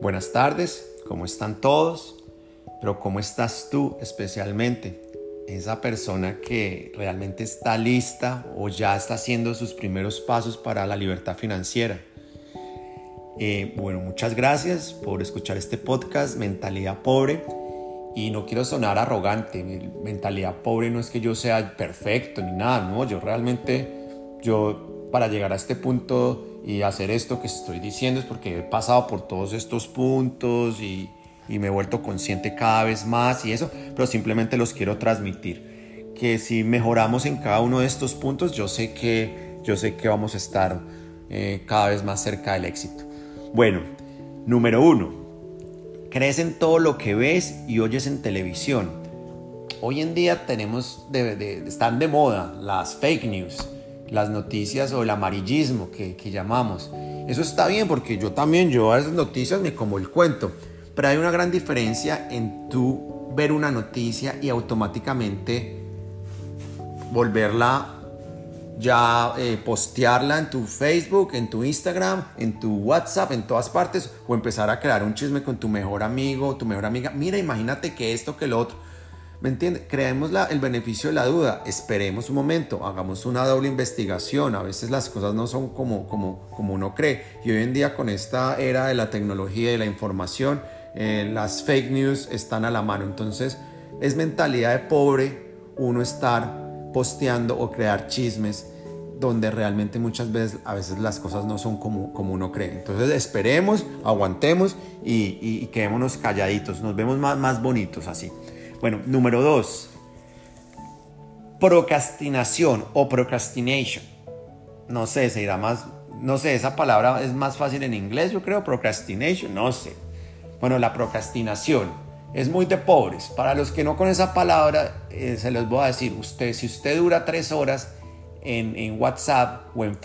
Buenas tardes, ¿cómo están todos? Pero ¿cómo estás tú especialmente? Esa persona que realmente está lista o ya está haciendo sus primeros pasos para la libertad financiera. Eh, bueno, muchas gracias por escuchar este podcast, Mentalidad Pobre. Y no quiero sonar arrogante, mentalidad pobre no es que yo sea perfecto ni nada, no, yo realmente, yo para llegar a este punto y hacer esto que estoy diciendo es porque he pasado por todos estos puntos y, y me he vuelto consciente cada vez más y eso, pero simplemente los quiero transmitir. Que si mejoramos en cada uno de estos puntos, yo sé que, yo sé que vamos a estar eh, cada vez más cerca del éxito. Bueno, número uno, crees en todo lo que ves y oyes en televisión. Hoy en día tenemos, de, están de moda las fake news las noticias o el amarillismo que, llamamos. Eso está bien porque yo también, yo a esas noticias me como el cuento, pero hay una gran diferencia en tú ver una noticia y automáticamente volverla ya eh, postearla en tu Facebook, en tu Instagram, en tu WhatsApp, en todas partes, o empezar a crear un chisme con tu mejor amigo, tu mejor amiga. Mira, imagínate que esto, que lo otro. ¿Me entiendes? Creemos el beneficio de la duda, esperemos un momento, hagamos una doble investigación, a veces las cosas no son como, como, como uno cree y hoy en día con esta era de la tecnología y la información, eh, las fake news están a la mano, entonces es mentalidad de pobre uno estar posteando o crear chismes donde realmente muchas veces a veces las cosas no son como, como uno cree. Entonces esperemos, aguantemos y, y, quedémonos calladitos, nos vemos más, más bonitos así. Bueno, número dos, procrastinación o procrastination. No sé, se irá más, no sé, esa palabra es más fácil en inglés, yo creo, procrastination, no sé. Bueno, la procrastinación es muy de pobres. Para los que no con esa palabra, eh, se les voy a decir, usted, si usted dura tres horas en, en WhatsApp o en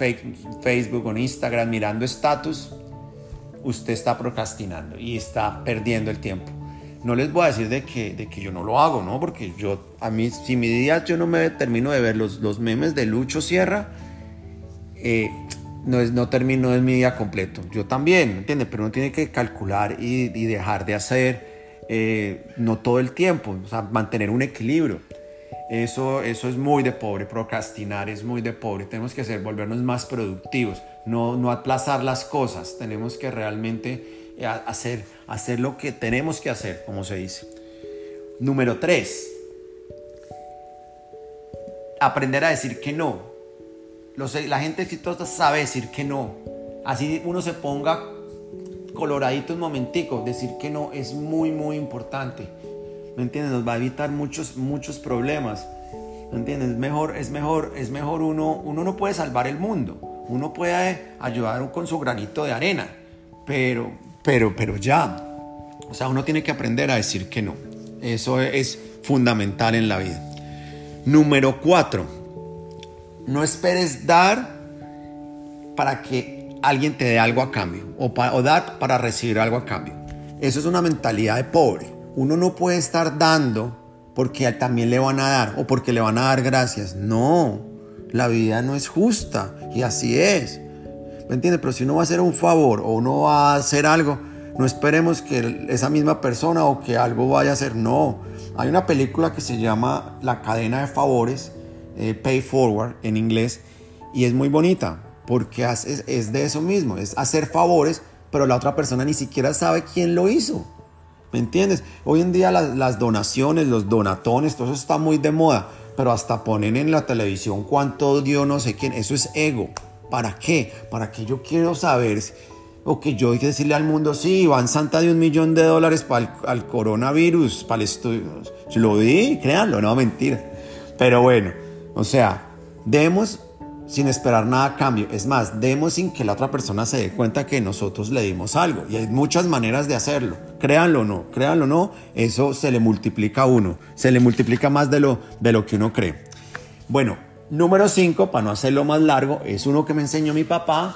Facebook o en Instagram mirando estatus, usted está procrastinando y está perdiendo el tiempo no les voy a decir de que, de que yo no lo hago, ¿no? Porque yo, a mí, si mi día yo no me termino de ver los, los memes de Lucho Sierra, eh, no, es, no termino es mi día completo. Yo también, ¿entiendes? Pero uno tiene que calcular y, dejar de hacer, eh, no todo el tiempo, o sea, mantener un equilibrio. Eso, eso es muy de pobre, procrastinar es muy de pobre. Tenemos que hacer, volvernos más productivos, no, no aplazar las cosas. Tenemos que realmente hacer, hacer lo que tenemos que hacer, como se dice. Número tres, aprender a decir que no. la gente exitosa sabe decir que no. Así uno se ponga coloradito un momentico, decir que no es muy, muy importante. ¿Me entiendes? Nos va a evitar muchos, muchos problemas. ¿Me entiendes? Es mejor, es mejor, es mejor uno, uno no puede salvar el mundo. Uno puede ayudar con su granito de arena, pero pero, pero ya. O sea, uno tiene que aprender a decir que no. Eso es fundamental en la vida. Número cuatro, no esperes dar para que alguien te dé algo a cambio o, o dar para recibir algo a cambio. Eso es una mentalidad de pobre. Uno no puede estar dando porque también le van a dar o porque le van a dar gracias. No, la vida no es justa y así es. ¿Me entiendes? Pero si uno va a hacer un favor o uno va a hacer algo, no esperemos que esa misma persona o que algo vaya a hacer. No. Hay una película que se llama La cadena de favores, eh, Pay Forward en inglés, y es muy bonita porque es, de eso mismo, es hacer favores, pero la otra persona ni siquiera sabe quién lo hizo. ¿Me entiendes? Hoy en día las, las donaciones, los donatones, todo eso está muy de moda, pero hasta ponen en la televisión cuánto dio no sé quién, eso es ego. ¿Para qué? ¿Para qué yo quiero saber? O que yo hay que decirle al mundo, sí, Iván Santa de un millón de dólares para el, coronavirus, para el estudio. Lo di, créanlo, no, mentira. Pero bueno, o sea, demos sin esperar nada a cambio. Es más, demos sin que la otra persona se dé cuenta que nosotros le dimos algo. Y hay muchas maneras de hacerlo. Créanlo o no, créanlo o no, eso se le multiplica a uno. Se le multiplica más de lo, de lo que uno cree. Bueno, Número 5, para no hacerlo más largo, es uno que me enseñó mi papá,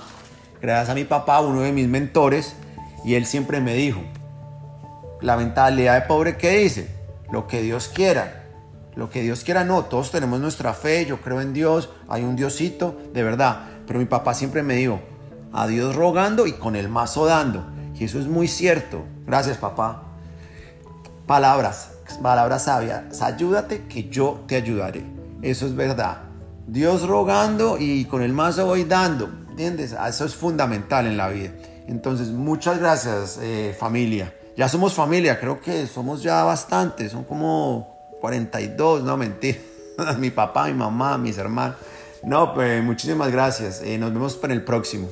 gracias a mi papá, uno de mis mentores, y él siempre me dijo, la mentalidad de pobre que dice, lo que Dios quiera, lo que Dios quiera no, todos tenemos nuestra fe, yo creo en Dios, hay un Diosito, de verdad, pero mi papá siempre me dijo, a Dios rogando y con el mazo dando. Y eso es muy cierto. Gracias, papá. Palabras, palabras sabias. Ayúdate que yo te ayudaré. Eso es verdad. Dios rogando y con el mazo voy dando. ¿Entiendes? Eso es fundamental en la vida. Entonces, muchas gracias, eh, familia. Ya somos familia, creo que somos ya bastantes. Son como 42, no mentira. mi papá, mi mamá, mis hermanos. No, pues muchísimas gracias. Eh, nos vemos para el próximo.